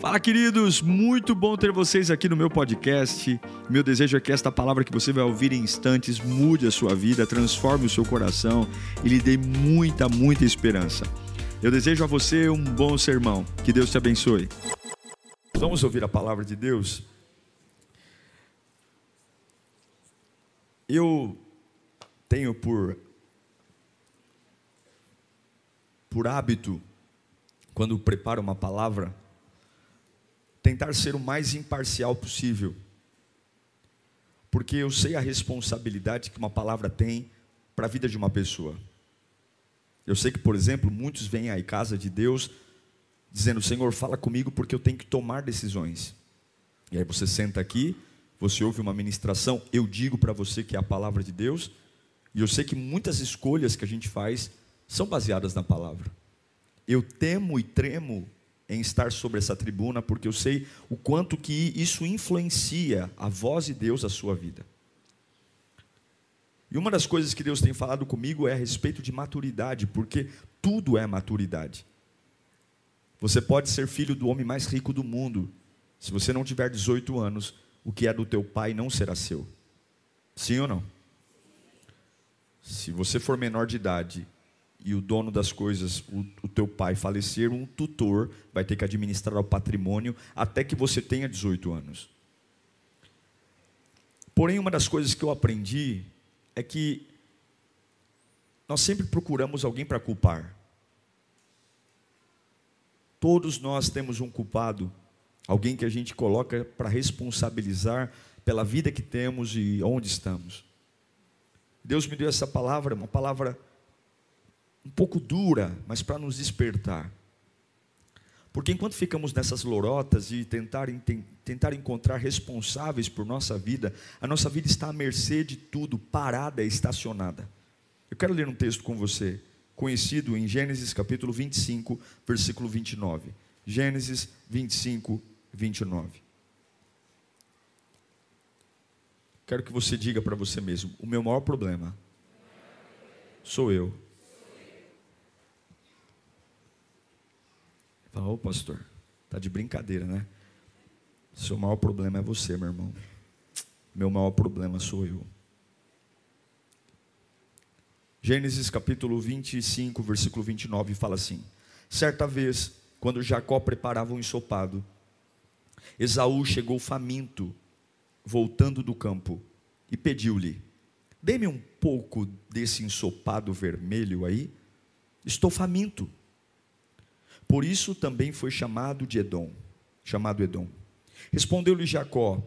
Fala, queridos! Muito bom ter vocês aqui no meu podcast. Meu desejo é que esta palavra que você vai ouvir em instantes mude a sua vida, transforme o seu coração e lhe dê muita, muita esperança. Eu desejo a você um bom sermão. Que Deus te abençoe. Vamos ouvir a palavra de Deus? Eu tenho por por hábito quando preparo uma palavra tentar ser o mais imparcial possível. Porque eu sei a responsabilidade que uma palavra tem para a vida de uma pessoa. Eu sei que, por exemplo, muitos vêm à casa de Deus dizendo: Senhor, fala comigo porque eu tenho que tomar decisões. E aí você senta aqui, você ouve uma ministração, eu digo para você que é a palavra de Deus, e eu sei que muitas escolhas que a gente faz são baseadas na palavra. Eu temo e tremo em estar sobre essa tribuna, porque eu sei o quanto que isso influencia a voz de Deus a sua vida. E uma das coisas que Deus tem falado comigo é a respeito de maturidade, porque tudo é maturidade. Você pode ser filho do homem mais rico do mundo, se você não tiver 18 anos, o que é do teu pai não será seu. Sim ou não? Se você for menor de idade e o dono das coisas, o, o, teu pai falecer, um tutor vai ter que administrar o patrimônio até que você tenha 18 anos. Porém, uma das coisas que eu aprendi é que nós sempre procuramos alguém para culpar. Todos nós temos um culpado, alguém que a gente coloca para responsabilizar pela vida que temos e onde estamos. Deus me deu essa palavra, uma palavra um pouco dura, mas para nos despertar. Porque enquanto ficamos nessas lorotas e tentar, tentar encontrar responsáveis por nossa vida, a nossa vida está à mercê de tudo, parada, estacionada. Eu quero ler um texto com você, conhecido em Gênesis capítulo 25, versículo 29. Gênesis 25, 29. Quero que você diga para você mesmo: o meu maior problema sou eu. Ô pastor, tá de brincadeira, né? Seu maior problema é você, meu irmão. Meu maior problema sou eu. Gênesis capítulo 25, versículo 29 fala assim: Certa vez, quando Jacó preparava um ensopado, Esaú chegou faminto, voltando do campo, e pediu-lhe: Dê-me um pouco desse ensopado vermelho aí. Estou faminto. Por isso também foi chamado de Edom, chamado Edom. Respondeu-lhe Jacó: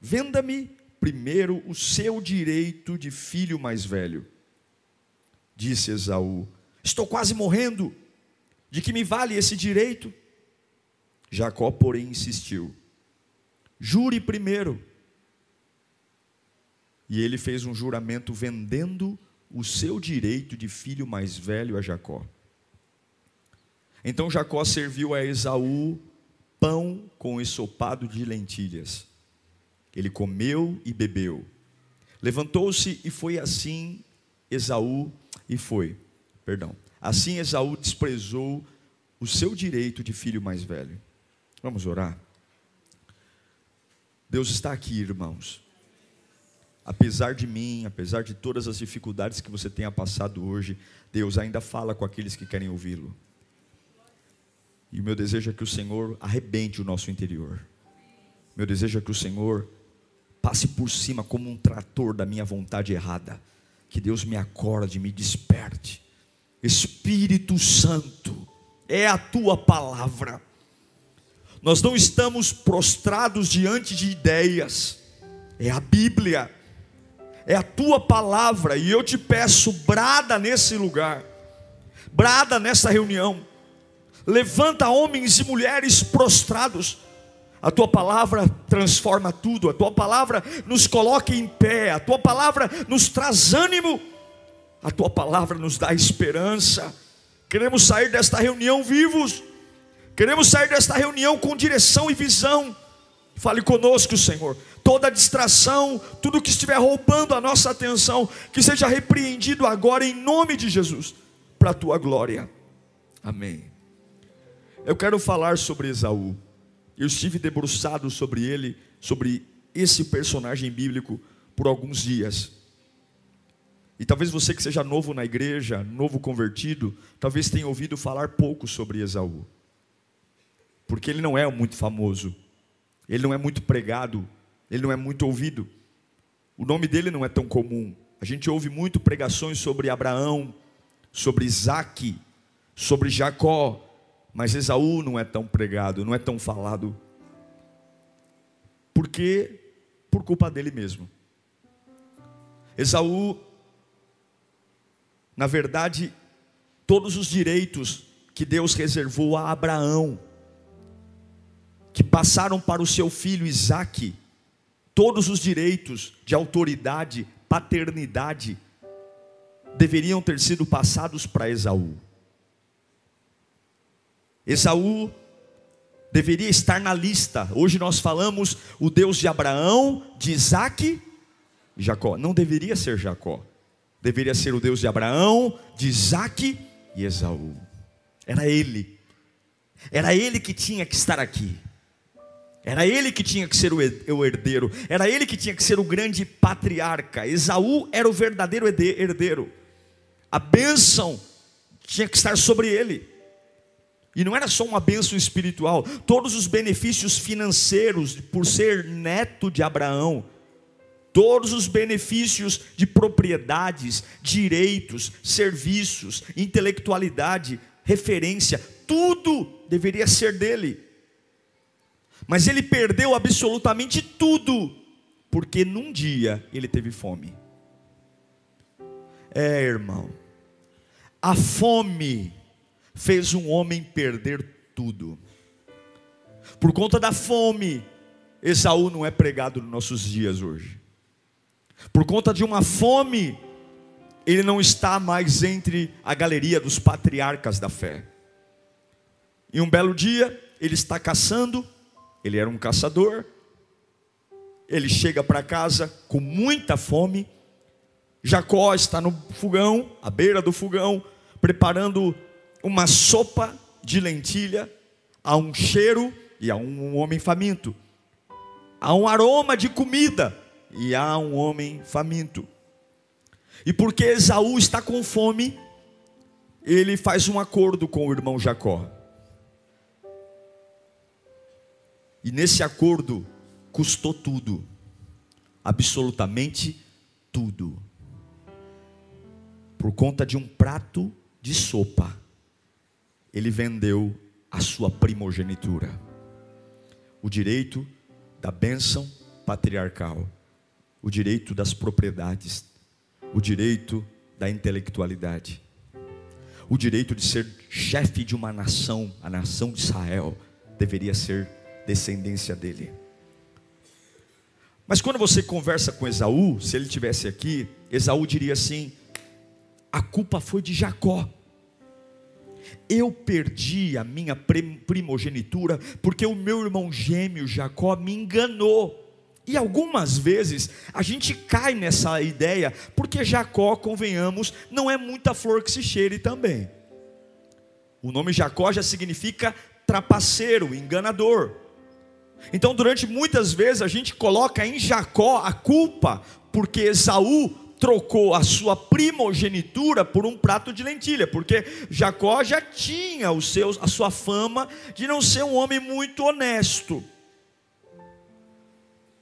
Venda-me primeiro o seu direito de filho mais velho. Disse Esaú: Estou quase morrendo. De que me vale esse direito? Jacó, porém, insistiu: Jure primeiro. E ele fez um juramento vendendo o seu direito de filho mais velho a Jacó. Então Jacó serviu a Esaú pão com ensopado de lentilhas. Ele comeu e bebeu. Levantou-se e foi assim Esaú e foi. Perdão. Assim Esaú desprezou o seu direito de filho mais velho. Vamos orar. Deus está aqui, irmãos. Apesar de mim, apesar de todas as dificuldades que você tenha passado hoje, Deus ainda fala com aqueles que querem ouvi-lo. E o meu desejo é que o Senhor arrebente o nosso interior. Meu desejo é que o Senhor passe por cima como um trator da minha vontade errada. Que Deus me acorde, me desperte. Espírito Santo, é a tua palavra. Nós não estamos prostrados diante de ideias, é a Bíblia, é a tua palavra, e eu te peço, brada nesse lugar, brada nessa reunião levanta homens e mulheres prostrados. A tua palavra transforma tudo, a tua palavra nos coloca em pé, a tua palavra nos traz ânimo, a tua palavra nos dá esperança. Queremos sair desta reunião vivos, queremos sair desta reunião com direção e visão. Fale conosco, Senhor. Toda distração, tudo que estiver roubando a nossa atenção, que seja repreendido agora em nome de Jesus, para a tua glória. Amém. Eu quero falar sobre Esaú. eu estive debruçado sobre ele, sobre esse personagem bíblico, por alguns dias. E talvez você que seja novo na igreja, novo convertido, talvez tenha ouvido falar pouco sobre Esaú. Porque ele não é muito famoso, ele não é muito pregado, ele não é muito ouvido. O nome dele não é tão comum. A gente ouve muito pregações sobre Abraão, sobre Isaac, sobre Jacó, mas Esaú não é tão pregado, não é tão falado. Porque por culpa dele mesmo. Esaú, na verdade, todos os direitos que Deus reservou a Abraão, que passaram para o seu filho Isaque, todos os direitos de autoridade, paternidade, deveriam ter sido passados para Esaú. Esaú deveria estar na lista. Hoje nós falamos o Deus de Abraão, de Isaac e Jacó. Não deveria ser Jacó. Deveria ser o Deus de Abraão, de Isaac e Esaú. Era ele. Era ele que tinha que estar aqui. Era ele que tinha que ser o herdeiro. Era ele que tinha que ser o grande patriarca. Esaú era o verdadeiro herdeiro. A bênção tinha que estar sobre ele. E não era só uma bênção espiritual, todos os benefícios financeiros por ser neto de Abraão, todos os benefícios de propriedades, direitos, serviços, intelectualidade, referência, tudo deveria ser dele. Mas ele perdeu absolutamente tudo, porque num dia ele teve fome. É, irmão, a fome fez um homem perder tudo. Por conta da fome, Esaú não é pregado nos nossos dias hoje. Por conta de uma fome, ele não está mais entre a galeria dos patriarcas da fé. E um belo dia, ele está caçando, ele era um caçador, ele chega para casa com muita fome. Jacó está no fogão, à beira do fogão, preparando uma sopa de lentilha, há um cheiro e há um homem faminto. Há um aroma de comida e há um homem faminto. E porque Esaú está com fome, ele faz um acordo com o irmão Jacó. E nesse acordo custou tudo, absolutamente tudo, por conta de um prato de sopa ele vendeu a sua primogenitura, o direito da bênção patriarcal, o direito das propriedades, o direito da intelectualidade, o direito de ser chefe de uma nação, a nação de Israel, deveria ser descendência dele. Mas quando você conversa com Esaú, se ele tivesse aqui, Esaú diria assim: a culpa foi de Jacó. Eu perdi a minha primogenitura porque o meu irmão gêmeo Jacó me enganou. E algumas vezes a gente cai nessa ideia, porque Jacó, convenhamos, não é muita flor que se cheire também. O nome Jacó já significa trapaceiro, enganador. Então, durante muitas vezes a gente coloca em Jacó a culpa, porque Esaú trocou a sua primogenitura por um prato de lentilha, porque Jacó já tinha os seus, a sua fama de não ser um homem muito honesto.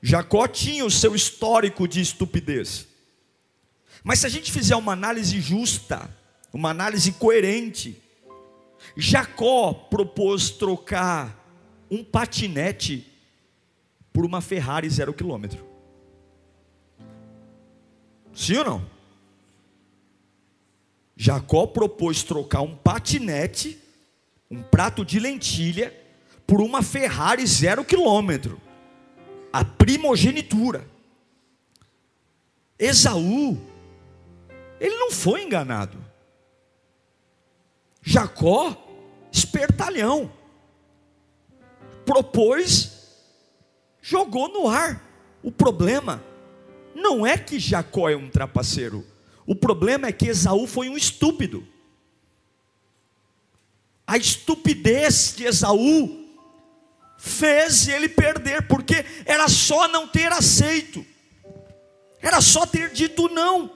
Jacó tinha o seu histórico de estupidez. Mas se a gente fizer uma análise justa, uma análise coerente, Jacó propôs trocar um patinete por uma Ferrari zero quilômetro. Sim ou não? Jacó propôs trocar um patinete, um prato de lentilha, por uma Ferrari zero quilômetro. A primogenitura. Esaú, ele não foi enganado. Jacó, espertalhão, propôs, jogou no ar. O problema não é que Jacó é um trapaceiro. O problema é que Esaú foi um estúpido. A estupidez de Esaú fez ele perder, porque era só não ter aceito, era só ter dito não.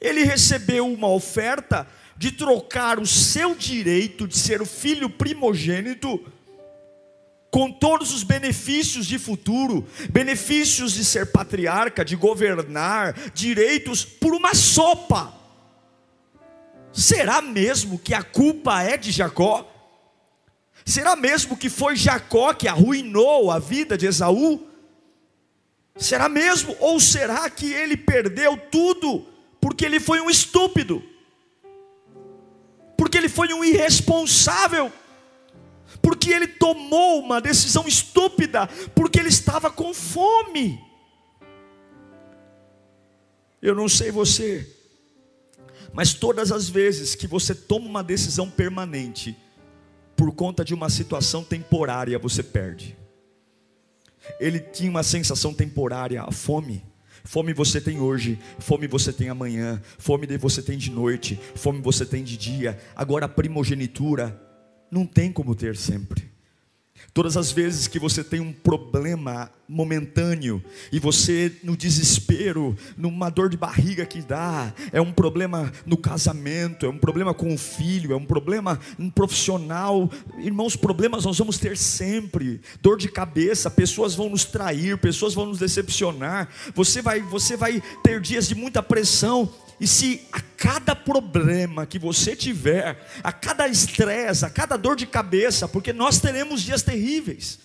Ele recebeu uma oferta de trocar o seu direito de ser o filho primogênito com todos os benefícios de futuro, benefícios de ser patriarca, de governar, direitos, por uma sopa. Será mesmo que a culpa é de Jacó? Será mesmo que foi Jacó que arruinou a vida de Esaú? Será mesmo? Ou será que ele perdeu tudo porque ele foi um estúpido? Porque ele foi um irresponsável? Porque ele tomou uma decisão estúpida? Porque ele estava com fome? Eu não sei você, mas todas as vezes que você toma uma decisão permanente, por conta de uma situação temporária você perde. Ele tinha uma sensação temporária, a fome. Fome você tem hoje, fome você tem amanhã, fome você tem de noite, fome você tem de dia. Agora a primogenitura não tem como ter sempre. Todas as vezes que você tem um problema momentâneo e você no desespero, numa dor de barriga que dá, é um problema no casamento, é um problema com o filho, é um problema profissional. Irmãos, problemas nós vamos ter sempre. Dor de cabeça, pessoas vão nos trair, pessoas vão nos decepcionar. Você vai, você vai ter dias de muita pressão e se a cada problema que você tiver, a cada estresse, a cada dor de cabeça, porque nós teremos dias terríveis,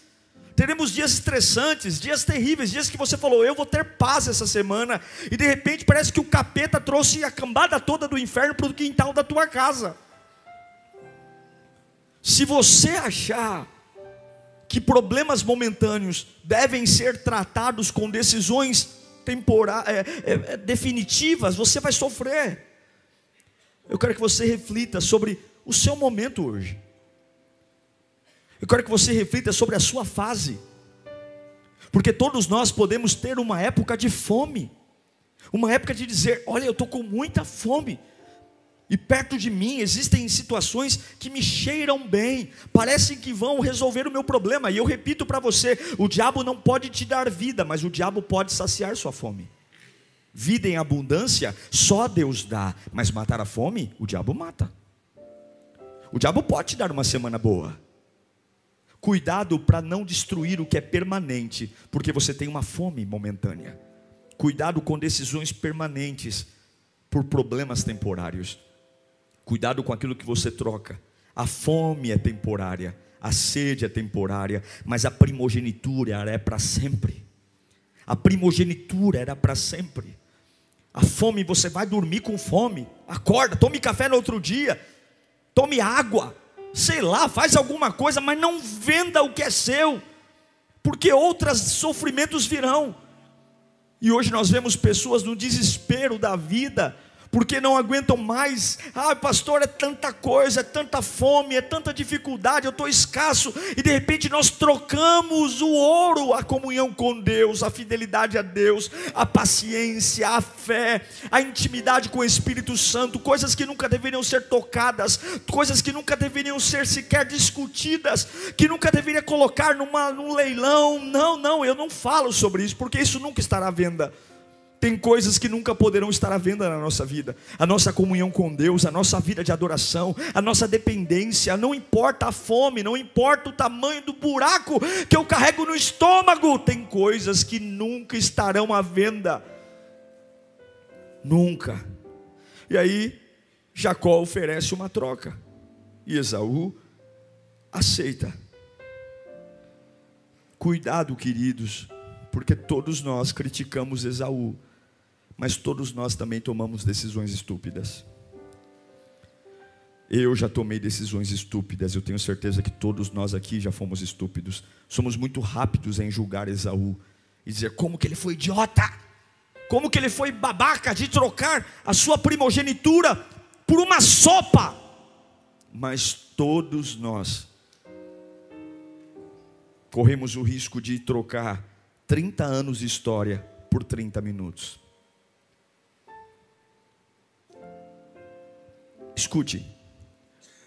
teremos dias estressantes, dias terríveis, dias que você falou, eu vou ter paz essa semana, e de repente parece que o capeta trouxe a cambada toda do inferno para o quintal da tua casa. Se você achar que problemas momentâneos devem ser tratados com decisões temporárias, é, é, é, definitivas, você vai sofrer. Eu quero que você reflita sobre o seu momento hoje. Eu quero que você reflita sobre a sua fase. Porque todos nós podemos ter uma época de fome. Uma época de dizer: Olha, eu estou com muita fome. E perto de mim existem situações que me cheiram bem, parecem que vão resolver o meu problema. E eu repito para você: o diabo não pode te dar vida, mas o diabo pode saciar sua fome. Vida em abundância só Deus dá, mas matar a fome, o diabo mata. O diabo pode te dar uma semana boa. Cuidado para não destruir o que é permanente, porque você tem uma fome momentânea. Cuidado com decisões permanentes por problemas temporários. Cuidado com aquilo que você troca. A fome é temporária, a sede é temporária, mas a primogenitura é para sempre. A primogenitura era para sempre. A fome, você vai dormir com fome. Acorda, tome café no outro dia. Tome água. Sei lá, faz alguma coisa, mas não venda o que é seu. Porque outros sofrimentos virão. E hoje nós vemos pessoas no desespero da vida, porque não aguentam mais. Ah, pastor, é tanta coisa, é tanta fome, é tanta dificuldade, eu estou escasso, e de repente nós trocamos o ouro, a comunhão com Deus, a fidelidade a Deus, a paciência, a fé, a intimidade com o Espírito Santo, coisas que nunca deveriam ser tocadas, coisas que nunca deveriam ser sequer discutidas, que nunca deveria colocar numa, num leilão. Não, não, eu não falo sobre isso, porque isso nunca estará à venda. Tem coisas que nunca poderão estar à venda na nossa vida. A nossa comunhão com Deus, a nossa vida de adoração, a nossa dependência, não importa a fome, não importa o tamanho do buraco que eu carrego no estômago, tem coisas que nunca estarão à venda. Nunca. E aí, Jacó oferece uma troca. E Esaú aceita. Cuidado, queridos, porque todos nós criticamos Esaú mas todos nós também tomamos decisões estúpidas. Eu já tomei decisões estúpidas, eu tenho certeza que todos nós aqui já fomos estúpidos. Somos muito rápidos em julgar Esaú e dizer como que ele foi idiota, como que ele foi babaca de trocar a sua primogenitura por uma sopa. Mas todos nós corremos o risco de trocar 30 anos de história por 30 minutos. Escute,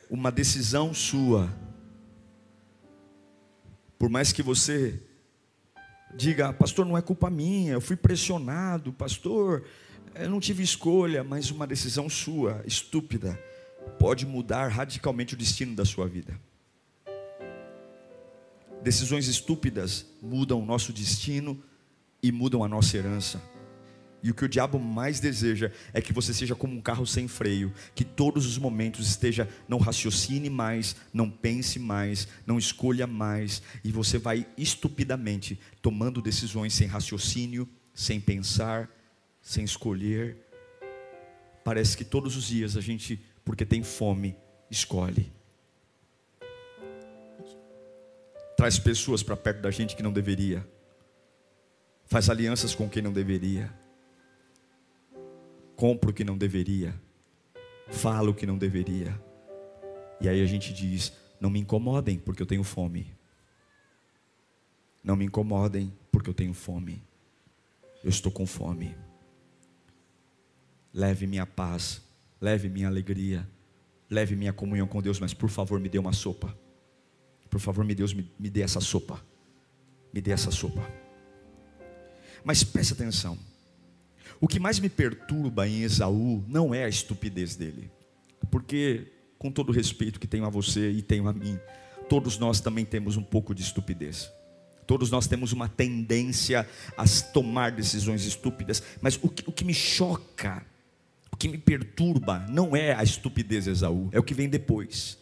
uma decisão sua, Por mais que você diga, pastor, não é culpa minha, eu fui pressionado, pastor, eu não tive escolha, mas uma decisão sua, estúpida, pode mudar radicalmente o destino da sua vida. Decisões estúpidas mudam o nosso destino e mudam a nossa herança. E o que o diabo mais deseja é que você seja como um carro sem freio, que todos os momentos esteja, não raciocine mais, não pense mais, não escolha mais, e você vai estupidamente tomando decisões sem raciocínio, sem pensar, sem escolher. Parece que todos os dias a gente, porque tem fome, escolhe. Traz pessoas para perto da gente que não deveria. Faz alianças com quem não deveria compra o que não deveria, fala o que não deveria. E aí a gente diz: não me incomodem porque eu tenho fome. Não me incomodem porque eu tenho fome. Eu estou com fome. Leve minha paz, leve minha alegria, leve minha comunhão com Deus, mas por favor me dê uma sopa. Por favor, me Deus, me, me dê essa sopa. Me dê essa sopa. Mas preste atenção. O que mais me perturba em Esaú não é a estupidez dele, porque, com todo o respeito que tenho a você e tenho a mim, todos nós também temos um pouco de estupidez. Todos nós temos uma tendência a tomar decisões estúpidas, mas o que, o que me choca, o que me perturba, não é a estupidez de Esaú, é o que vem depois.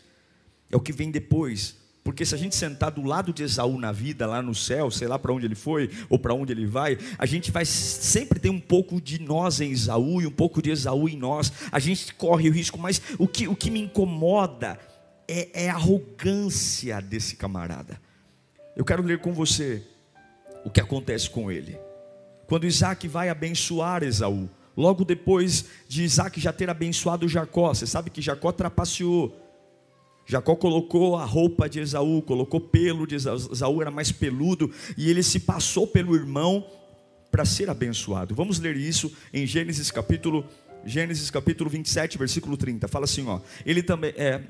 É o que vem depois. Porque se a gente sentar do lado de Esaú na vida, lá no céu, sei lá para onde ele foi ou para onde ele vai, a gente vai sempre ter um pouco de nós em Esaú e um pouco de Esaú em nós. A gente corre o risco, mas o que, o que me incomoda é, é a arrogância desse camarada. Eu quero ler com você o que acontece com ele. Quando Isaac vai abençoar Esaú, logo depois de Isaac já ter abençoado Jacó, você sabe que Jacó trapaceou Jacó colocou a roupa de Esaú, colocou pelo de Esaú, Esaú era mais peludo, e ele se passou pelo irmão para ser abençoado. Vamos ler isso em Gênesis capítulo Gênesis capítulo 27, versículo 30. Fala assim, ó. Ele também é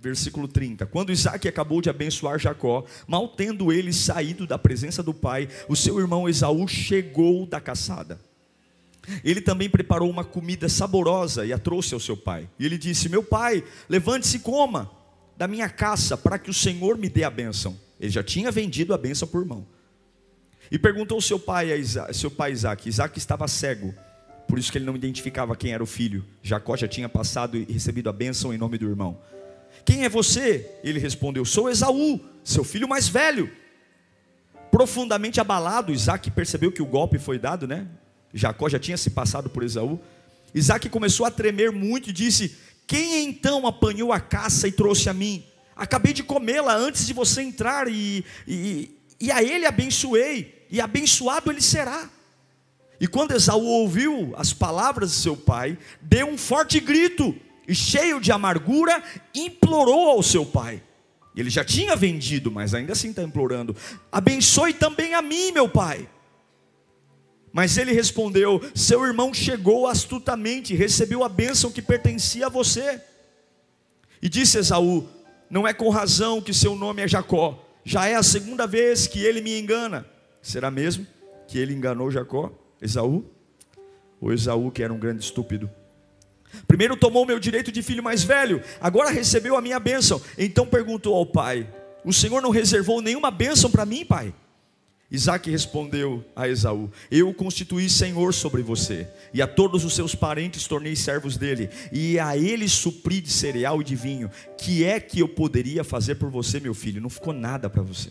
versículo 30. Quando Isaac acabou de abençoar Jacó, mal tendo ele saído da presença do pai, o seu irmão Esaú chegou da caçada. Ele também preparou uma comida saborosa e a trouxe ao seu pai. E ele disse: Meu pai, levante-se e coma da minha caça para que o Senhor me dê a bênção. Ele já tinha vendido a bênção por mão. E perguntou seu pai, Isaac, seu pai Isaac. Isaac estava cego, por isso que ele não identificava quem era o filho. Jacó já tinha passado e recebido a bênção em nome do irmão. Quem é você? Ele respondeu: Sou Esaú, seu filho mais velho. Profundamente abalado, Isaac percebeu que o golpe foi dado, né? Jacó já tinha se passado por Esaú. Isaac começou a tremer muito e disse: quem então apanhou a caça e trouxe a mim? Acabei de comê-la antes de você entrar, e, e, e a ele abençoei, e abençoado ele será. E quando Esaú ouviu as palavras de seu pai, deu um forte grito, e cheio de amargura, implorou ao seu pai. Ele já tinha vendido, mas ainda assim está implorando: abençoe também a mim, meu pai. Mas ele respondeu: Seu irmão chegou astutamente, recebeu a bênção que pertencia a você. E disse Esaú: Não é com razão que seu nome é Jacó, já é a segunda vez que ele me engana. Será mesmo que ele enganou Jacó? Esaú? Ou Esaú, que era um grande estúpido? Primeiro tomou meu direito de filho mais velho, agora recebeu a minha bênção. Então perguntou ao pai: O Senhor não reservou nenhuma bênção para mim, pai? Isaac respondeu a Esaú: Eu o constituí senhor sobre você, e a todos os seus parentes tornei servos dele, e a ele supri de cereal e de vinho. Que é que eu poderia fazer por você, meu filho? Não ficou nada para você.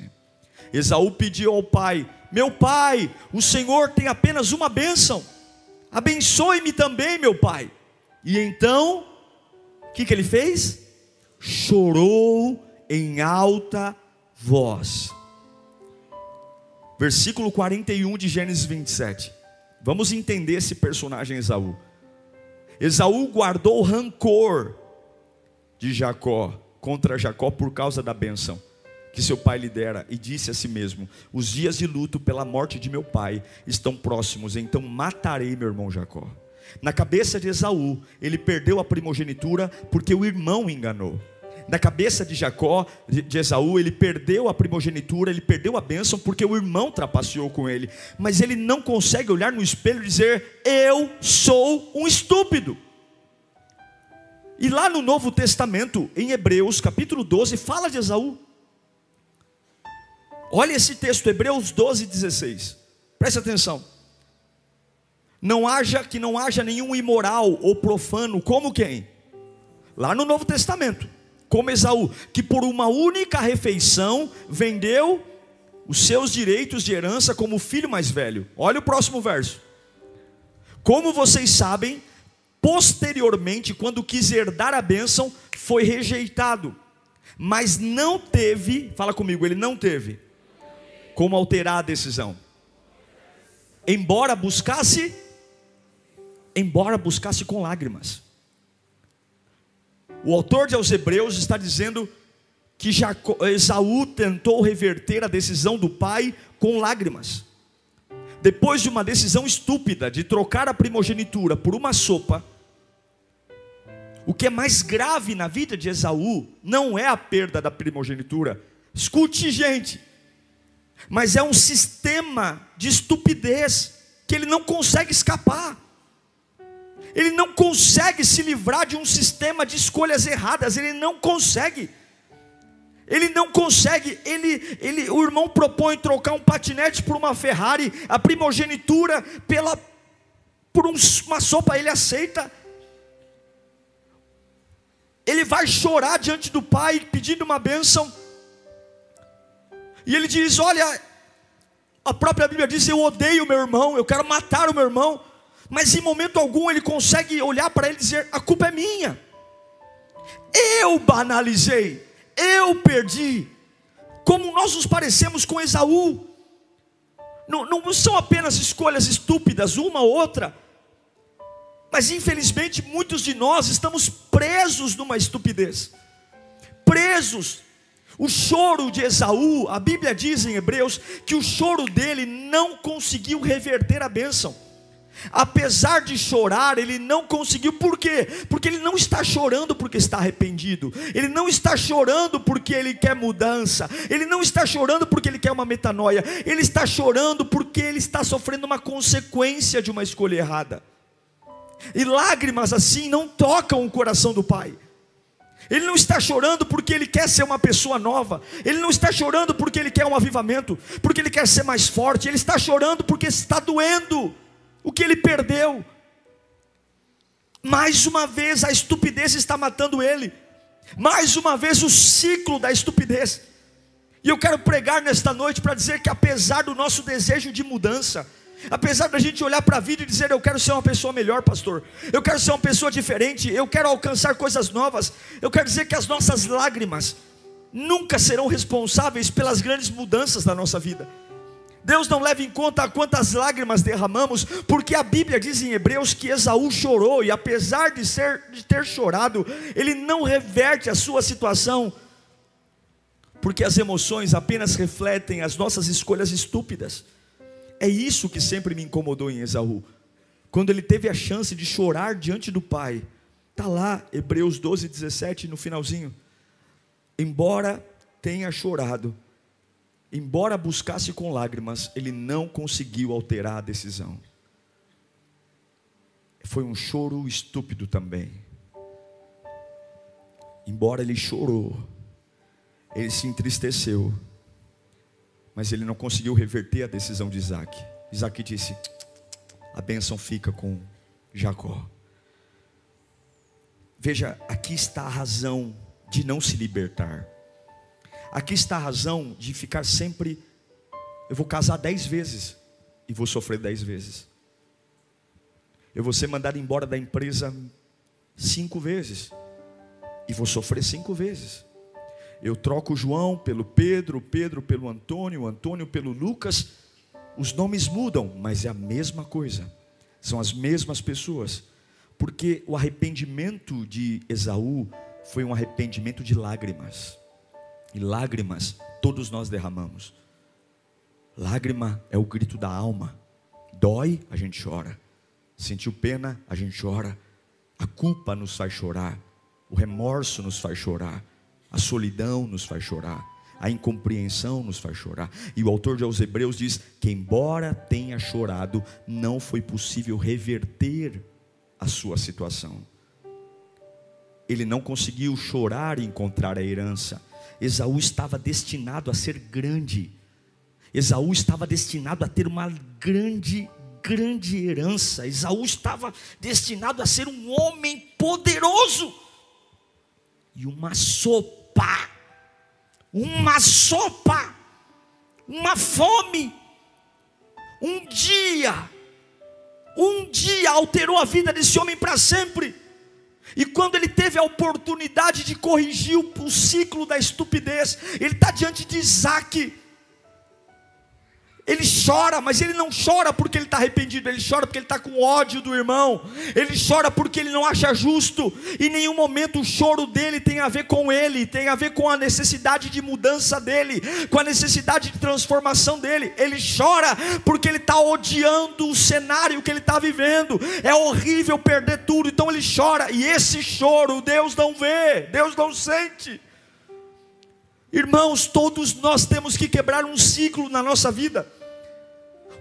Esaú pediu ao pai: Meu pai, o Senhor tem apenas uma bênção, abençoe-me também, meu pai. E então, o que, que ele fez? Chorou em alta voz versículo 41 de Gênesis 27. Vamos entender esse personagem Esaú. Esaú guardou rancor de Jacó contra Jacó por causa da bênção que seu pai lhe dera e disse a si mesmo: Os dias de luto pela morte de meu pai estão próximos, então matarei meu irmão Jacó. Na cabeça de Esaú, ele perdeu a primogenitura porque o irmão enganou. Na cabeça de Jacó, de Esaú, ele perdeu a primogenitura, ele perdeu a bênção porque o irmão trapaceou com ele. Mas ele não consegue olhar no espelho e dizer: Eu sou um estúpido. E lá no Novo Testamento, em Hebreus capítulo 12, fala de Esaú. Olha esse texto, Hebreus 12, 16. Preste atenção. Não haja que não haja nenhum imoral ou profano, como quem? Lá no Novo Testamento, como Esaú, que por uma única refeição vendeu os seus direitos de herança como filho mais velho. Olha o próximo verso. Como vocês sabem, posteriormente, quando quis herdar a bênção, foi rejeitado, mas não teve, fala comigo, ele não teve como alterar a decisão. Embora buscasse embora buscasse com lágrimas. O autor de aos Hebreus está dizendo que Jacó, Esaú tentou reverter a decisão do pai com lágrimas. Depois de uma decisão estúpida de trocar a primogenitura por uma sopa, o que é mais grave na vida de Esaú não é a perda da primogenitura. Escute, gente, mas é um sistema de estupidez que ele não consegue escapar ele não consegue se livrar de um sistema de escolhas erradas, ele não consegue. Ele não consegue, ele, ele, o irmão propõe trocar um patinete por uma Ferrari, a primogenitura pela por um, uma sopa, ele aceita. Ele vai chorar diante do pai, pedindo uma bênção. E ele diz: Olha, a própria Bíblia diz: Eu odeio meu irmão, eu quero matar o meu irmão mas em momento algum ele consegue olhar para ele e dizer: a culpa é minha, eu banalizei, eu perdi, como nós nos parecemos com Esaú. Não, não são apenas escolhas estúpidas, uma ou outra, mas infelizmente muitos de nós estamos presos numa estupidez, presos. O choro de Esaú, a Bíblia diz em Hebreus que o choro dele não conseguiu reverter a bênção. Apesar de chorar, ele não conseguiu, por quê? Porque ele não está chorando porque está arrependido, ele não está chorando porque ele quer mudança, ele não está chorando porque ele quer uma metanoia, ele está chorando porque ele está sofrendo uma consequência de uma escolha errada. E lágrimas assim não tocam o coração do pai. Ele não está chorando porque ele quer ser uma pessoa nova. Ele não está chorando porque ele quer um avivamento, porque ele quer ser mais forte. Ele está chorando porque está doendo o que ele perdeu. Mais uma vez a estupidez está matando ele. Mais uma vez o ciclo da estupidez. E eu quero pregar nesta noite para dizer que apesar do nosso desejo de mudança, apesar da gente olhar para a vida e dizer eu quero ser uma pessoa melhor, pastor, eu quero ser uma pessoa diferente, eu quero alcançar coisas novas, eu quero dizer que as nossas lágrimas nunca serão responsáveis pelas grandes mudanças da nossa vida. Deus não leva em conta quantas lágrimas derramamos, porque a Bíblia diz em Hebreus que Esaú chorou, e apesar de, ser, de ter chorado, ele não reverte a sua situação, porque as emoções apenas refletem as nossas escolhas estúpidas. É isso que sempre me incomodou em Esaú. Quando ele teve a chance de chorar diante do pai, está lá, Hebreus 12, 17, no finalzinho. Embora tenha chorado, embora buscasse com lágrimas, ele não conseguiu alterar a decisão. Foi um choro estúpido também. Embora ele chorou, ele se entristeceu, mas ele não conseguiu reverter a decisão de Isaac. Isaac disse: a bênção fica com Jacó. Veja, aqui está a razão de não se libertar. Aqui está a razão de ficar sempre. Eu vou casar dez vezes e vou sofrer dez vezes. Eu vou ser mandado embora da empresa cinco vezes e vou sofrer cinco vezes. Eu troco João pelo Pedro, Pedro pelo Antônio, Antônio pelo Lucas. Os nomes mudam, mas é a mesma coisa. São as mesmas pessoas. Porque o arrependimento de Esaú foi um arrependimento de lágrimas. E lágrimas todos nós derramamos. Lágrima é o grito da alma. Dói, a gente chora. Sentiu pena, a gente chora. A culpa nos faz chorar. O remorso nos faz chorar. A solidão nos faz chorar. A incompreensão nos faz chorar. E o autor de aos Hebreus diz que, embora tenha chorado, não foi possível reverter a sua situação. Ele não conseguiu chorar e encontrar a herança. Esaú estava destinado a ser grande. Esaú estava destinado a ter uma grande, grande herança. Esaú estava destinado a ser um homem poderoso. E uma sopa, uma sopa, uma fome, um dia, um dia alterou a vida desse homem para sempre. E quando ele teve a oportunidade de corrigir o, ciclo da estupidez, ele está diante de Isaac. Ele chora, mas ele não chora porque ele está arrependido, ele chora porque ele está com ódio do irmão, ele chora porque ele não acha justo, em nenhum momento o choro dele tem a ver com ele, tem a ver com a necessidade de mudança dele, com a necessidade de transformação dele. Ele chora porque ele está odiando o cenário que ele está vivendo, é horrível perder tudo, então ele chora, e esse choro Deus não vê, Deus não sente. Irmãos, todos nós temos que quebrar um ciclo na nossa vida.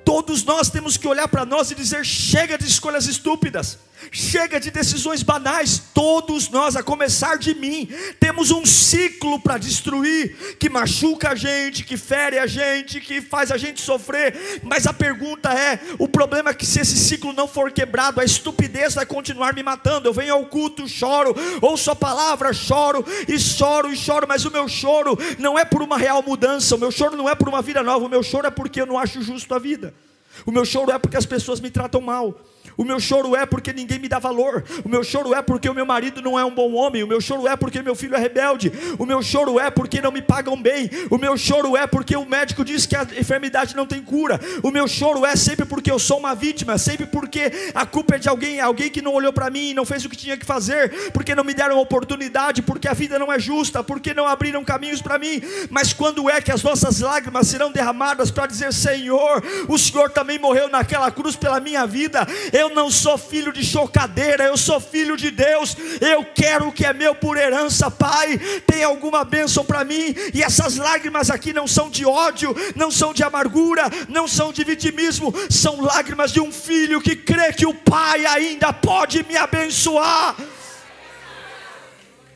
Todos nós temos que olhar para nós e dizer: chega de escolhas estúpidas, chega de decisões banais. Todos nós, a começar de mim, temos um ciclo para destruir que machuca a gente, que fere a gente, que faz a gente sofrer. Mas a pergunta é: o problema é que se esse ciclo não for quebrado, a estupidez vai continuar me matando. Eu venho ao culto, choro, ouço a palavra, choro e choro e choro, mas o meu choro não é por uma real mudança, o meu choro não é por uma vida nova, o meu choro é porque eu não acho justo a vida. O meu choro é porque as pessoas me tratam mal. O meu choro é porque ninguém me dá valor. O meu choro é porque o meu marido não é um bom homem. O meu choro é porque meu filho é rebelde. O meu choro é porque não me pagam bem. O meu choro é porque o médico diz que a enfermidade não tem cura. O meu choro é sempre porque eu sou uma vítima, sempre porque a culpa é de alguém, alguém que não olhou para mim, não fez o que tinha que fazer, porque não me deram oportunidade, porque a vida não é justa, porque não abriram caminhos para mim. Mas quando é que as nossas lágrimas serão derramadas para dizer: Senhor, o Senhor também morreu naquela cruz pela minha vida. Eu eu não sou filho de chocadeira, eu sou filho de Deus. Eu quero o que é meu por herança, Pai. Tem alguma bênção para mim? E essas lágrimas aqui não são de ódio, não são de amargura, não são de vitimismo, são lágrimas de um filho que crê que o Pai ainda pode me abençoar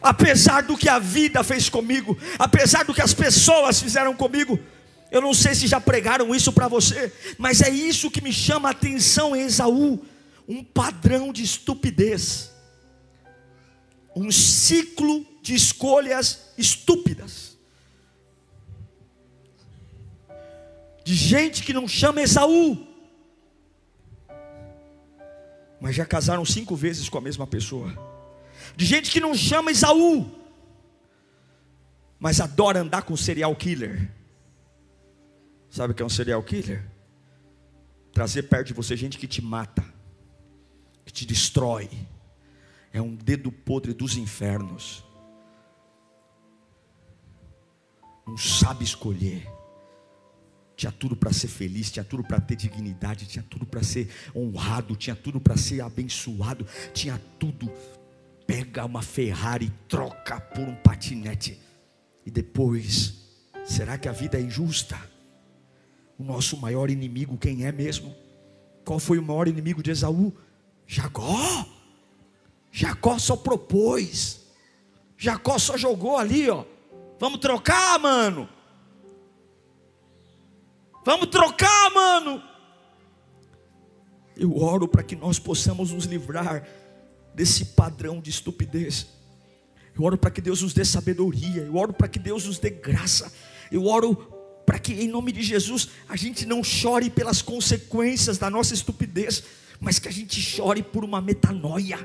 apesar do que a vida fez comigo, apesar do que as pessoas fizeram comigo. Eu não sei se já pregaram isso para você, mas é isso que me chama a atenção em Esaú um padrão de estupidez, um ciclo de escolhas estúpidas, de gente que não chama Esaú, mas já casaram cinco vezes com a mesma pessoa, de gente que não chama Esaú, mas adora andar com serial killer. Sabe o que é um serial killer? Trazer perto de você gente que te mata que te destrói, é um dedo podre dos infernos. Não sabe escolher. Tinha tudo para ser feliz, tinha tudo para ter dignidade, tinha tudo para ser honrado, tinha tudo para ser abençoado, tinha tudo. Pega uma Ferrari e troca por um patinete. E depois, será que a vida é injusta? O nosso maior inimigo, quem é mesmo? Qual foi o maior inimigo de Esaú? Jacó, Jacó só propôs, Jacó só jogou ali, ó. Vamos trocar, mano. Vamos trocar, mano. Eu oro para que nós possamos nos livrar desse padrão de estupidez. Eu oro para que Deus nos dê sabedoria. Eu oro para que Deus nos dê graça. Eu oro para que, em nome de Jesus, a gente não chore pelas consequências da nossa estupidez mas que a gente chore por uma metanoia,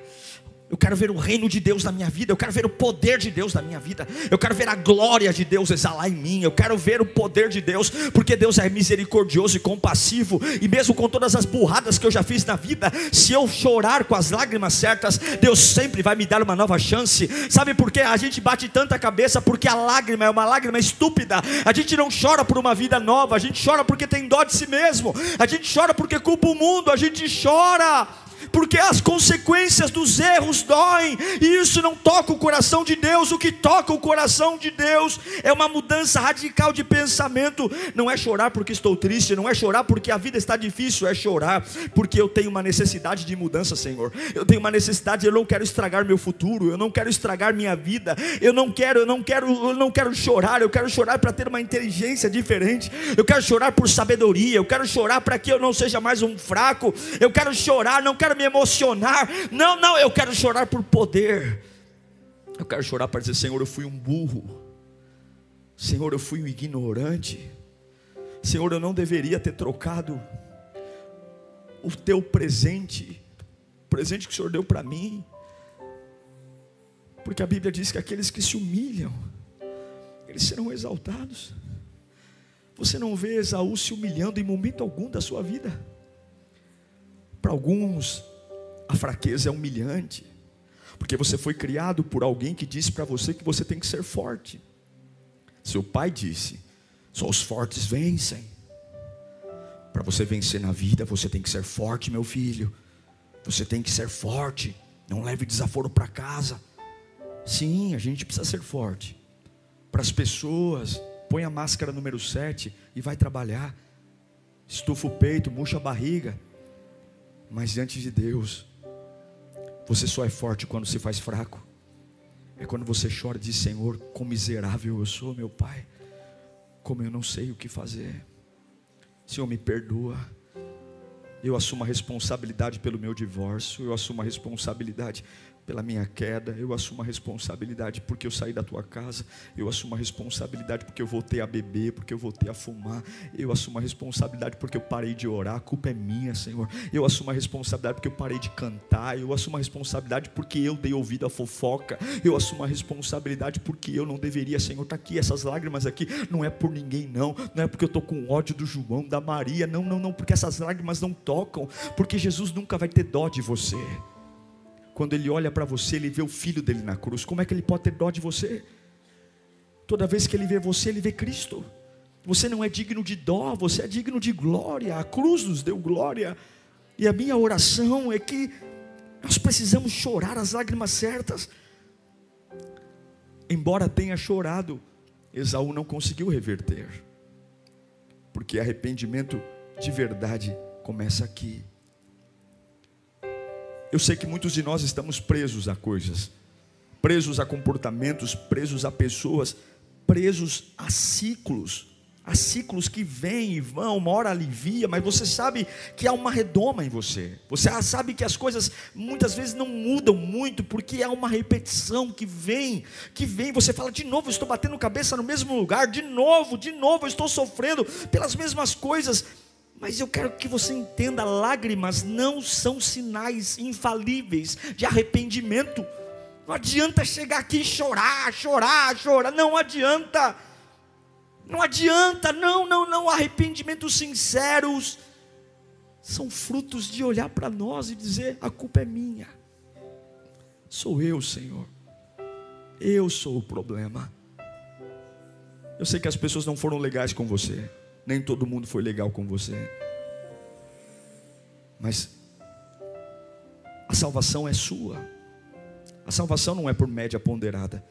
eu quero ver o reino de Deus na minha vida, eu quero ver o poder de Deus na minha vida, eu quero ver a glória de Deus exalar em mim, eu quero ver o poder de Deus, porque Deus é misericordioso e compassivo, e mesmo com todas as burradas que eu já fiz na vida, se eu chorar com as lágrimas certas, Deus sempre vai me dar uma nova chance. Sabe por que a gente bate tanta cabeça? Porque a lágrima é uma lágrima estúpida. A gente não chora por uma vida nova, a gente chora porque tem dó de si mesmo, a gente chora porque culpa o mundo, a gente chora porque as consequências dos erros doem, e isso não toca o coração de Deus. O que toca o coração de Deus é uma mudança radical de pensamento. Não é chorar porque estou triste, não é chorar porque a vida está difícil, é chorar porque eu tenho uma necessidade de mudança, Senhor. Eu tenho uma necessidade, eu não quero estragar meu futuro, eu não quero estragar minha vida. Eu não quero, eu não quero, eu não quero chorar, eu quero chorar para ter uma inteligência diferente. Eu quero chorar por sabedoria, eu quero chorar para que eu não seja mais um fraco. Eu quero chorar, não quero me emocionar. Não, não, eu quero chorar por poder. Eu quero chorar para dizer: Senhor, eu fui um burro. Senhor, eu fui um ignorante. Senhor, eu não deveria ter trocado o teu presente, o presente que o Senhor deu para mim. Porque a Bíblia diz que aqueles que se humilham, eles serão exaltados. Você não vê Esaú se humilhando em momento algum da sua vida. Para alguns, a fraqueza é humilhante, porque você foi criado por alguém que disse para você que você tem que ser forte. Seu pai disse: só os fortes vencem. Para você vencer na vida, você tem que ser forte, meu filho. Você tem que ser forte. Não leve desaforo para casa. Sim, a gente precisa ser forte. Para as pessoas, põe a máscara número 7 e vai trabalhar. Estufa o peito, murcha a barriga. Mas diante de Deus, você só é forte quando se faz fraco. É quando você chora e diz: Senhor, quão miserável eu sou, meu Pai. Como eu não sei o que fazer. Senhor, me perdoa. Eu assumo a responsabilidade pelo meu divórcio. Eu assumo a responsabilidade pela minha queda, eu assumo a responsabilidade porque eu saí da tua casa, eu assumo a responsabilidade porque eu voltei a beber, porque eu voltei a fumar, eu assumo a responsabilidade porque eu parei de orar, a culpa é minha, Senhor. Eu assumo a responsabilidade porque eu parei de cantar, eu assumo a responsabilidade porque eu dei ouvido à fofoca, eu assumo a responsabilidade porque eu não deveria, Senhor, está aqui, essas lágrimas aqui, não é por ninguém, não, não é porque eu estou com ódio do João, da Maria, não, não, não, porque essas lágrimas não tocam, porque Jesus nunca vai ter dó de você. Quando ele olha para você, ele vê o filho dele na cruz. Como é que ele pode ter dó de você? Toda vez que ele vê você, ele vê Cristo. Você não é digno de dó, você é digno de glória. A cruz nos deu glória. E a minha oração é que nós precisamos chorar as lágrimas certas. Embora tenha chorado, Esaú não conseguiu reverter. Porque arrependimento de verdade começa aqui. Eu sei que muitos de nós estamos presos a coisas, presos a comportamentos, presos a pessoas, presos a ciclos, a ciclos que vêm e vão, uma hora alivia, mas você sabe que há uma redoma em você. Você sabe que as coisas muitas vezes não mudam muito, porque há uma repetição que vem, que vem. Você fala de novo, estou batendo cabeça no mesmo lugar, de novo, de novo, estou sofrendo pelas mesmas coisas. Mas eu quero que você entenda: lágrimas não são sinais infalíveis de arrependimento. Não adianta chegar aqui e chorar, chorar, chorar. Não adianta. Não adianta. Não, não, não. Arrependimentos sinceros são frutos de olhar para nós e dizer: a culpa é minha. Sou eu, Senhor. Eu sou o problema. Eu sei que as pessoas não foram legais com você. Nem todo mundo foi legal com você. Mas a salvação é sua. A salvação não é por média ponderada.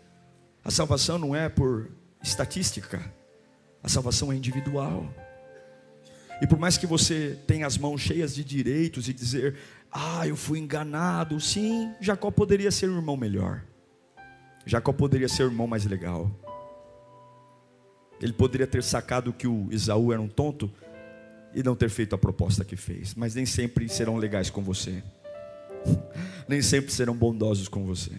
A salvação não é por estatística. A salvação é individual. E por mais que você tenha as mãos cheias de direitos e dizer, ah, eu fui enganado, sim, Jacó poderia ser um irmão melhor. Jacó poderia ser um irmão mais legal. Ele poderia ter sacado que o Isaú era um tonto e não ter feito a proposta que fez, mas nem sempre serão legais com você, nem sempre serão bondosos com você,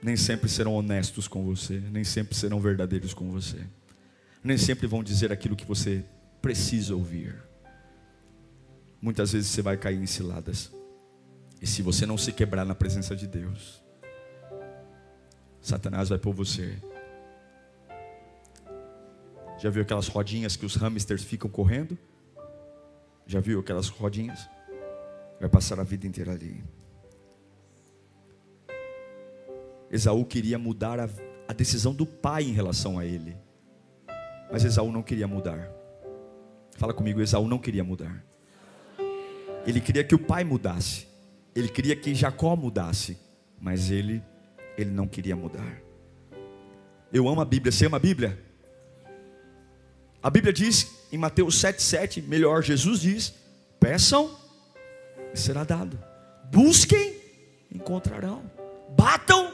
nem sempre serão honestos com você, nem sempre serão verdadeiros com você, nem sempre vão dizer aquilo que você precisa ouvir. Muitas vezes você vai cair em ciladas, e se você não se quebrar na presença de Deus, Satanás vai pôr você já viu aquelas rodinhas que os hamsters ficam correndo? Já viu aquelas rodinhas? Vai passar a vida inteira ali. Esaú queria mudar a, a decisão do pai em relação a ele. Mas Esaú não queria mudar. Fala comigo, Esaú não queria mudar. Ele queria que o pai mudasse. Ele queria que Jacó mudasse, mas ele ele não queria mudar. Eu amo a Bíblia. Você ama a Bíblia? A Bíblia diz em Mateus 7,7, melhor, Jesus diz: peçam será dado. Busquem, encontrarão. Batam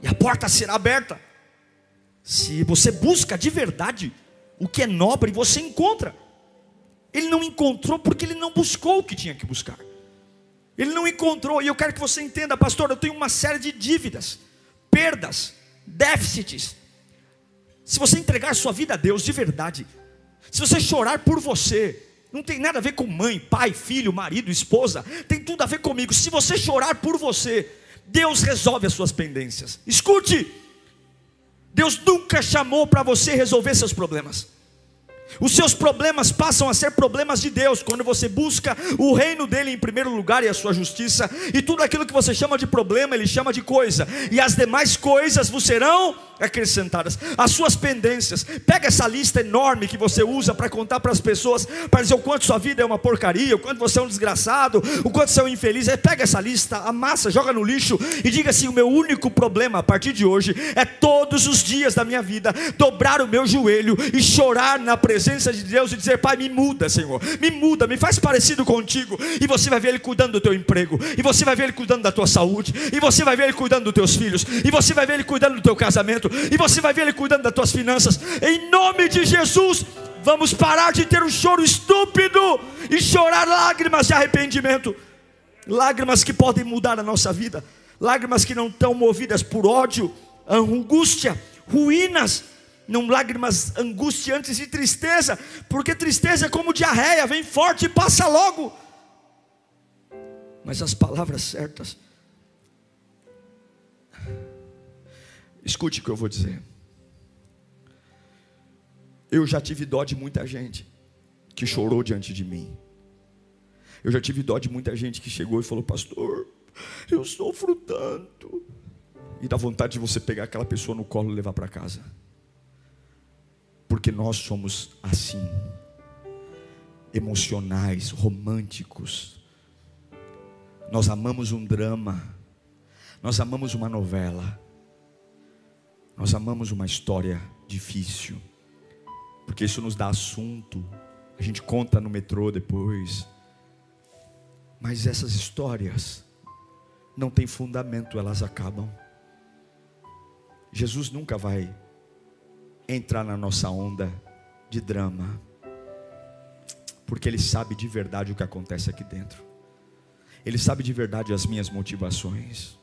e a porta será aberta. Se você busca de verdade o que é nobre, você encontra. Ele não encontrou porque ele não buscou o que tinha que buscar. Ele não encontrou, e eu quero que você entenda, pastor, eu tenho uma série de dívidas, perdas, déficits. Se você entregar sua vida a Deus de verdade, se você chorar por você, não tem nada a ver com mãe, pai, filho, marido, esposa, tem tudo a ver comigo. Se você chorar por você, Deus resolve as suas pendências. Escute, Deus nunca chamou para você resolver seus problemas. Os seus problemas passam a ser problemas de Deus quando você busca o reino dele em primeiro lugar e a sua justiça, e tudo aquilo que você chama de problema, ele chama de coisa, e as demais coisas vos serão acrescentadas. As suas pendências, pega essa lista enorme que você usa para contar para as pessoas, para dizer o quanto sua vida é uma porcaria, o quanto você é um desgraçado, o quanto você é um infeliz. Aí pega essa lista, amassa, joga no lixo e diga assim: o meu único problema a partir de hoje é todos os dias da minha vida dobrar o meu joelho e chorar na presença presença de Deus e dizer: Pai, me muda, Senhor, me muda, me faz parecido contigo. E você vai ver Ele cuidando do teu emprego, e você vai ver Ele cuidando da tua saúde, e você vai ver Ele cuidando dos teus filhos, e você vai ver Ele cuidando do teu casamento, e você vai ver Ele cuidando das tuas finanças. Em nome de Jesus, vamos parar de ter um choro estúpido e chorar lágrimas de arrependimento, lágrimas que podem mudar a nossa vida, lágrimas que não estão movidas por ódio, angústia, ruínas não lágrimas angustiantes e tristeza, porque tristeza é como diarreia, vem forte e passa logo. Mas as palavras certas, escute o que eu vou dizer. Eu já tive dó de muita gente que chorou diante de mim. Eu já tive dó de muita gente que chegou e falou: Pastor, eu sofro tanto. E dá vontade de você pegar aquela pessoa no colo e levar para casa porque nós somos assim, emocionais, românticos. Nós amamos um drama, nós amamos uma novela, nós amamos uma história difícil, porque isso nos dá assunto, a gente conta no metrô depois. Mas essas histórias não têm fundamento, elas acabam. Jesus nunca vai entrar na nossa onda de drama, porque Ele sabe de verdade o que acontece aqui dentro, Ele sabe de verdade as minhas motivações.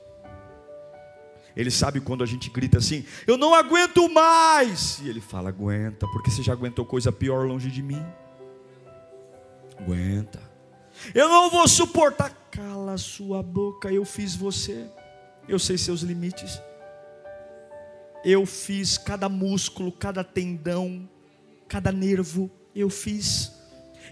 Ele sabe quando a gente grita assim: Eu não aguento mais. E ele fala: Aguenta, porque você já aguentou coisa pior longe de mim. Aguenta. Eu não vou suportar. Cala sua boca, eu fiz você. Eu sei seus limites eu fiz cada músculo, cada tendão, cada nervo, eu fiz.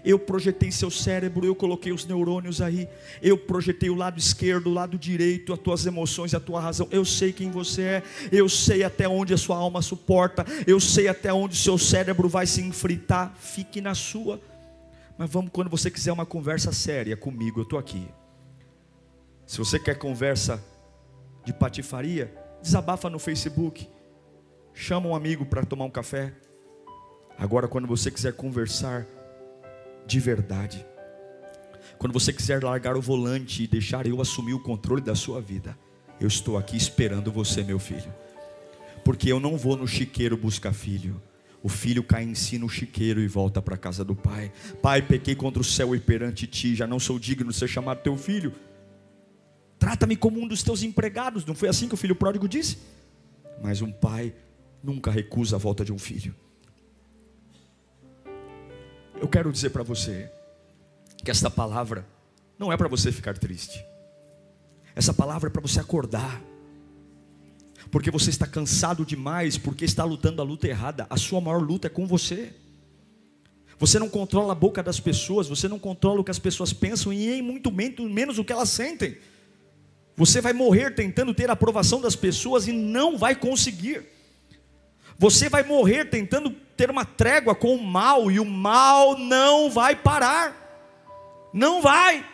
Eu projetei seu cérebro, eu coloquei os neurônios aí, eu projetei o lado esquerdo, o lado direito, as tuas emoções, a tua razão. Eu sei quem você é, eu sei até onde a sua alma suporta, eu sei até onde o seu cérebro vai se enfritar. Fique na sua. Mas vamos quando você quiser uma conversa séria comigo, eu estou aqui. Se você quer conversa de patifaria, desabafa no Facebook chama um amigo para tomar um café. Agora, quando você quiser conversar de verdade, quando você quiser largar o volante e deixar eu assumir o controle da sua vida, eu estou aqui esperando você, meu filho, porque eu não vou no chiqueiro buscar filho. O filho cai em si no chiqueiro e volta para a casa do pai. Pai, pequei contra o céu e perante ti, já não sou digno de ser chamado teu filho. Trata-me como um dos teus empregados. Não foi assim que o filho pródigo disse? Mas um pai nunca recusa a volta de um filho. Eu quero dizer para você que esta palavra não é para você ficar triste. Essa palavra é para você acordar. Porque você está cansado demais, porque está lutando a luta errada. A sua maior luta é com você. Você não controla a boca das pessoas, você não controla o que as pessoas pensam e em muito menos o que elas sentem. Você vai morrer tentando ter a aprovação das pessoas e não vai conseguir. Você vai morrer tentando ter uma trégua com o mal, e o mal não vai parar. Não vai.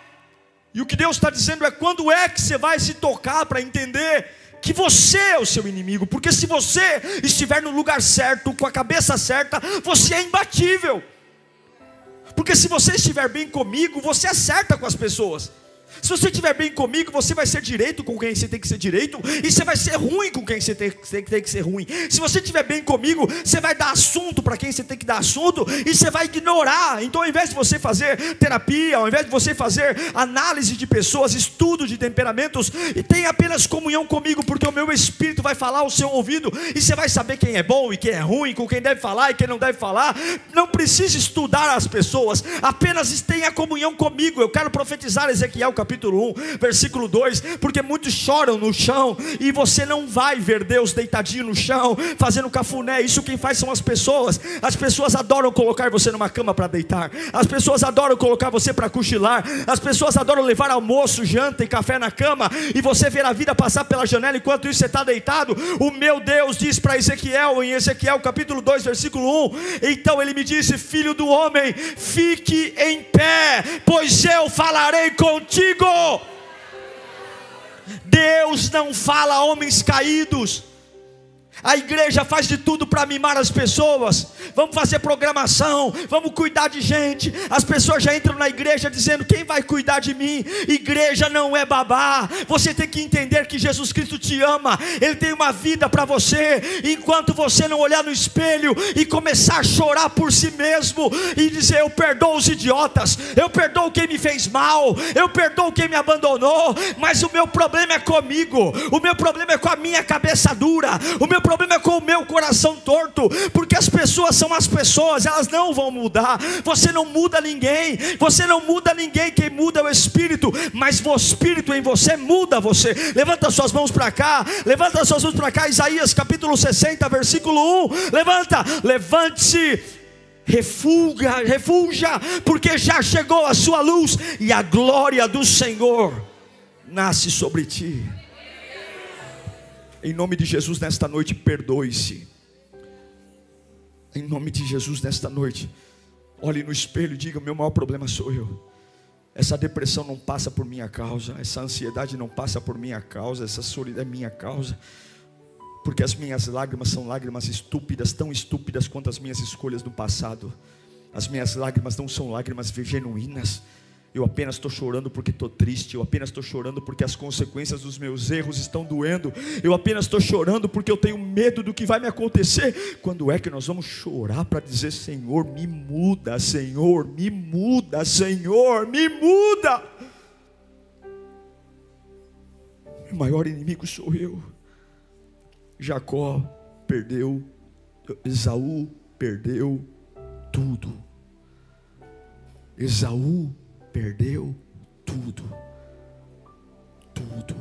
E o que Deus está dizendo é quando é que você vai se tocar para entender que você é o seu inimigo, porque se você estiver no lugar certo, com a cabeça certa, você é imbatível. Porque se você estiver bem comigo, você acerta com as pessoas. Se você estiver bem comigo, você vai ser direito com quem você tem que ser direito, e você vai ser ruim com quem você tem, que ser ruim. Se você estiver bem comigo, você vai dar assunto para quem você tem que dar assunto, e você vai ignorar. Então, ao invés de você fazer terapia, ao invés de você fazer análise de pessoas, estudo de temperamentos, e tem apenas comunhão comigo, porque o meu espírito vai falar ao seu ouvido, e você vai saber quem é bom e quem é ruim, com quem deve falar e quem não deve falar. Não precisa estudar as pessoas, apenas tenha comunhão comigo. Eu quero profetizar Ezequiel capítulo 1, versículo 2, porque muitos choram no chão e você não vai ver Deus deitadinho no chão, fazendo cafuné. Isso quem faz são as pessoas. As pessoas adoram colocar você numa cama para deitar. As pessoas adoram colocar você para cochilar. As pessoas adoram levar almoço, janta e café na cama e você ver a vida passar pela janela enquanto isso você está deitado. O meu Deus diz para Ezequiel em Ezequiel capítulo 2, versículo 1. Então ele me disse: Filho do homem, fique em pé, pois eu falarei contigo contigo. Deus não fala a homens caídos. A igreja faz de tudo para mimar as pessoas. Vamos fazer programação, vamos cuidar de gente. As pessoas já entram na igreja dizendo: quem vai cuidar de mim? Igreja não é babá. Você tem que entender que Jesus Cristo te ama. Ele tem uma vida para você. Enquanto você não olhar no espelho e começar a chorar por si mesmo e dizer: eu perdoo os idiotas, eu perdoo quem me fez mal, eu perdoo quem me abandonou. Mas o meu problema é comigo. O meu problema é com a minha cabeça dura. O meu problema é com o meu coração torto, porque as pessoas são as pessoas, elas não vão mudar. Você não muda ninguém, você não muda ninguém, quem muda é o Espírito, mas o Espírito em você muda você. Levanta suas mãos para cá, levanta suas mãos para cá, Isaías capítulo 60, versículo 1. Levanta, levante-se refulga, refulja, porque já chegou a sua luz e a glória do Senhor nasce sobre ti. Em nome de Jesus, nesta noite, perdoe-se. Em nome de Jesus, nesta noite, olhe no espelho e diga: Meu maior problema sou eu. Essa depressão não passa por minha causa, essa ansiedade não passa por minha causa, essa solidão é minha causa, porque as minhas lágrimas são lágrimas estúpidas, tão estúpidas quanto as minhas escolhas do passado. As minhas lágrimas não são lágrimas genuínas. Eu apenas estou chorando porque estou triste. Eu apenas estou chorando porque as consequências dos meus erros estão doendo. Eu apenas estou chorando porque eu tenho medo do que vai me acontecer. Quando é que nós vamos chorar para dizer: Senhor, me muda, Senhor, me muda, Senhor, me muda? O maior inimigo sou eu. Jacó perdeu, Esaú perdeu tudo. Esaú perdeu tudo. Tudo.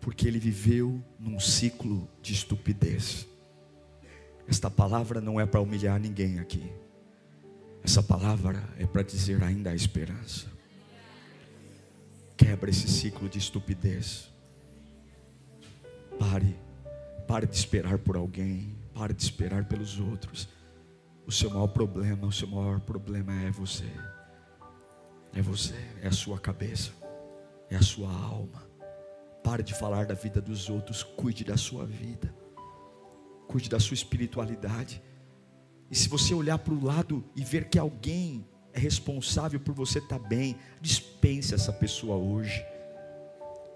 Porque ele viveu num ciclo de estupidez. Esta palavra não é para humilhar ninguém aqui. Essa palavra é para dizer ainda há esperança. Quebra esse ciclo de estupidez. Pare. Pare de esperar por alguém. Pare de esperar pelos outros. O seu maior problema, o seu maior problema é você. É você, é a sua cabeça, é a sua alma. Pare de falar da vida dos outros, cuide da sua vida, cuide da sua espiritualidade. E se você olhar para o lado e ver que alguém é responsável por você estar tá bem, dispense essa pessoa hoje.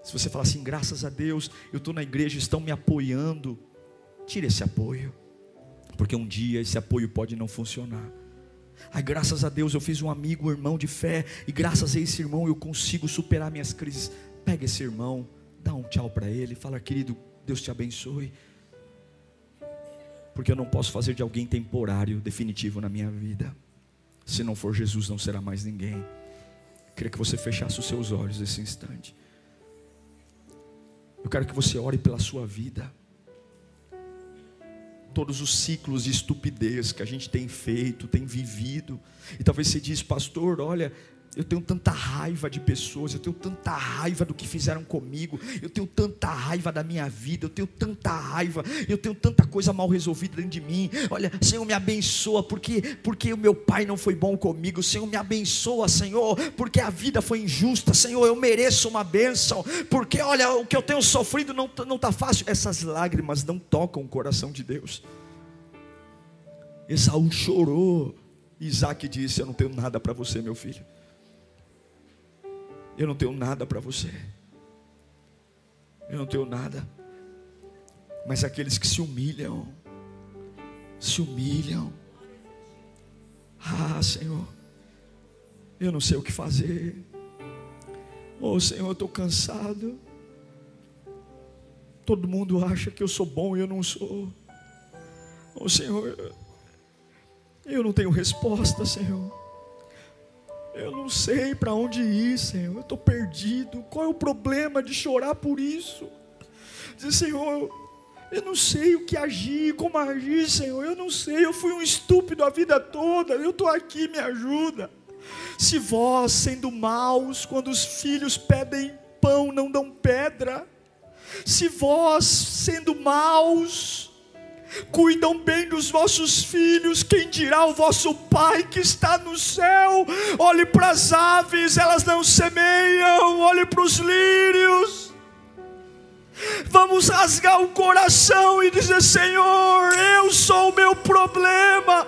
Se você falar assim, graças a Deus, eu estou na igreja, estão me apoiando, tire esse apoio, porque um dia esse apoio pode não funcionar. Ai, graças a Deus eu fiz um amigo, um irmão de fé, e graças a esse irmão eu consigo superar minhas crises. Pega esse irmão, dá um tchau para ele, fala, querido, Deus te abençoe. Porque eu não posso fazer de alguém temporário, definitivo na minha vida. Se não for Jesus, não será mais ninguém. Queria que você fechasse os seus olhos nesse instante. Eu quero que você ore pela sua vida todos os ciclos de estupidez que a gente tem feito, tem vivido. E talvez você diz, pastor, olha, Eu tenho tanta raiva de pessoas, eu tenho tanta raiva do que fizeram comigo, eu tenho tanta raiva da minha vida, eu tenho tanta raiva, eu tenho tanta coisa mal resolvida dentro de mim. Olha, Senhor, me abençoa, porque, porque o meu pai não foi bom comigo. Senhor, me abençoa, Senhor, porque a vida foi injusta. Senhor, eu mereço uma bênção, porque olha, o que eu tenho sofrido não está não tá fácil. Essas lágrimas não tocam o coração de Deus. Esaú chorou. Isaac disse: Eu não tenho nada para você, meu filho. Eu não tenho nada para você. Eu não tenho nada. Mas aqueles que se humilham, se humilham. Ah, Senhor, eu não sei o que fazer. Oh, Senhor, eu estou cansado. Todo mundo acha que eu sou bom e eu não sou. Oh, Senhor, eu não tenho resposta, Senhor. Eu não sei para onde ir, Senhor. Eu estou perdido. Qual é o problema de chorar por isso? Dizer, Senhor, eu não sei o que agir, como agir, Senhor. Eu não sei. Eu fui um estúpido a vida toda. Eu estou aqui, me ajuda. Se vós, sendo maus, quando os filhos pedem pão, não dão pedra. Se vós, sendo maus, cuidam bem dos vossos filhos, quem dirá o vosso Pai que está no céu? Olhe para as aves, elas não semeiam, olhe para os lírios. Vamos rasgar o coração e dizer: Senhor, eu sou o meu problema,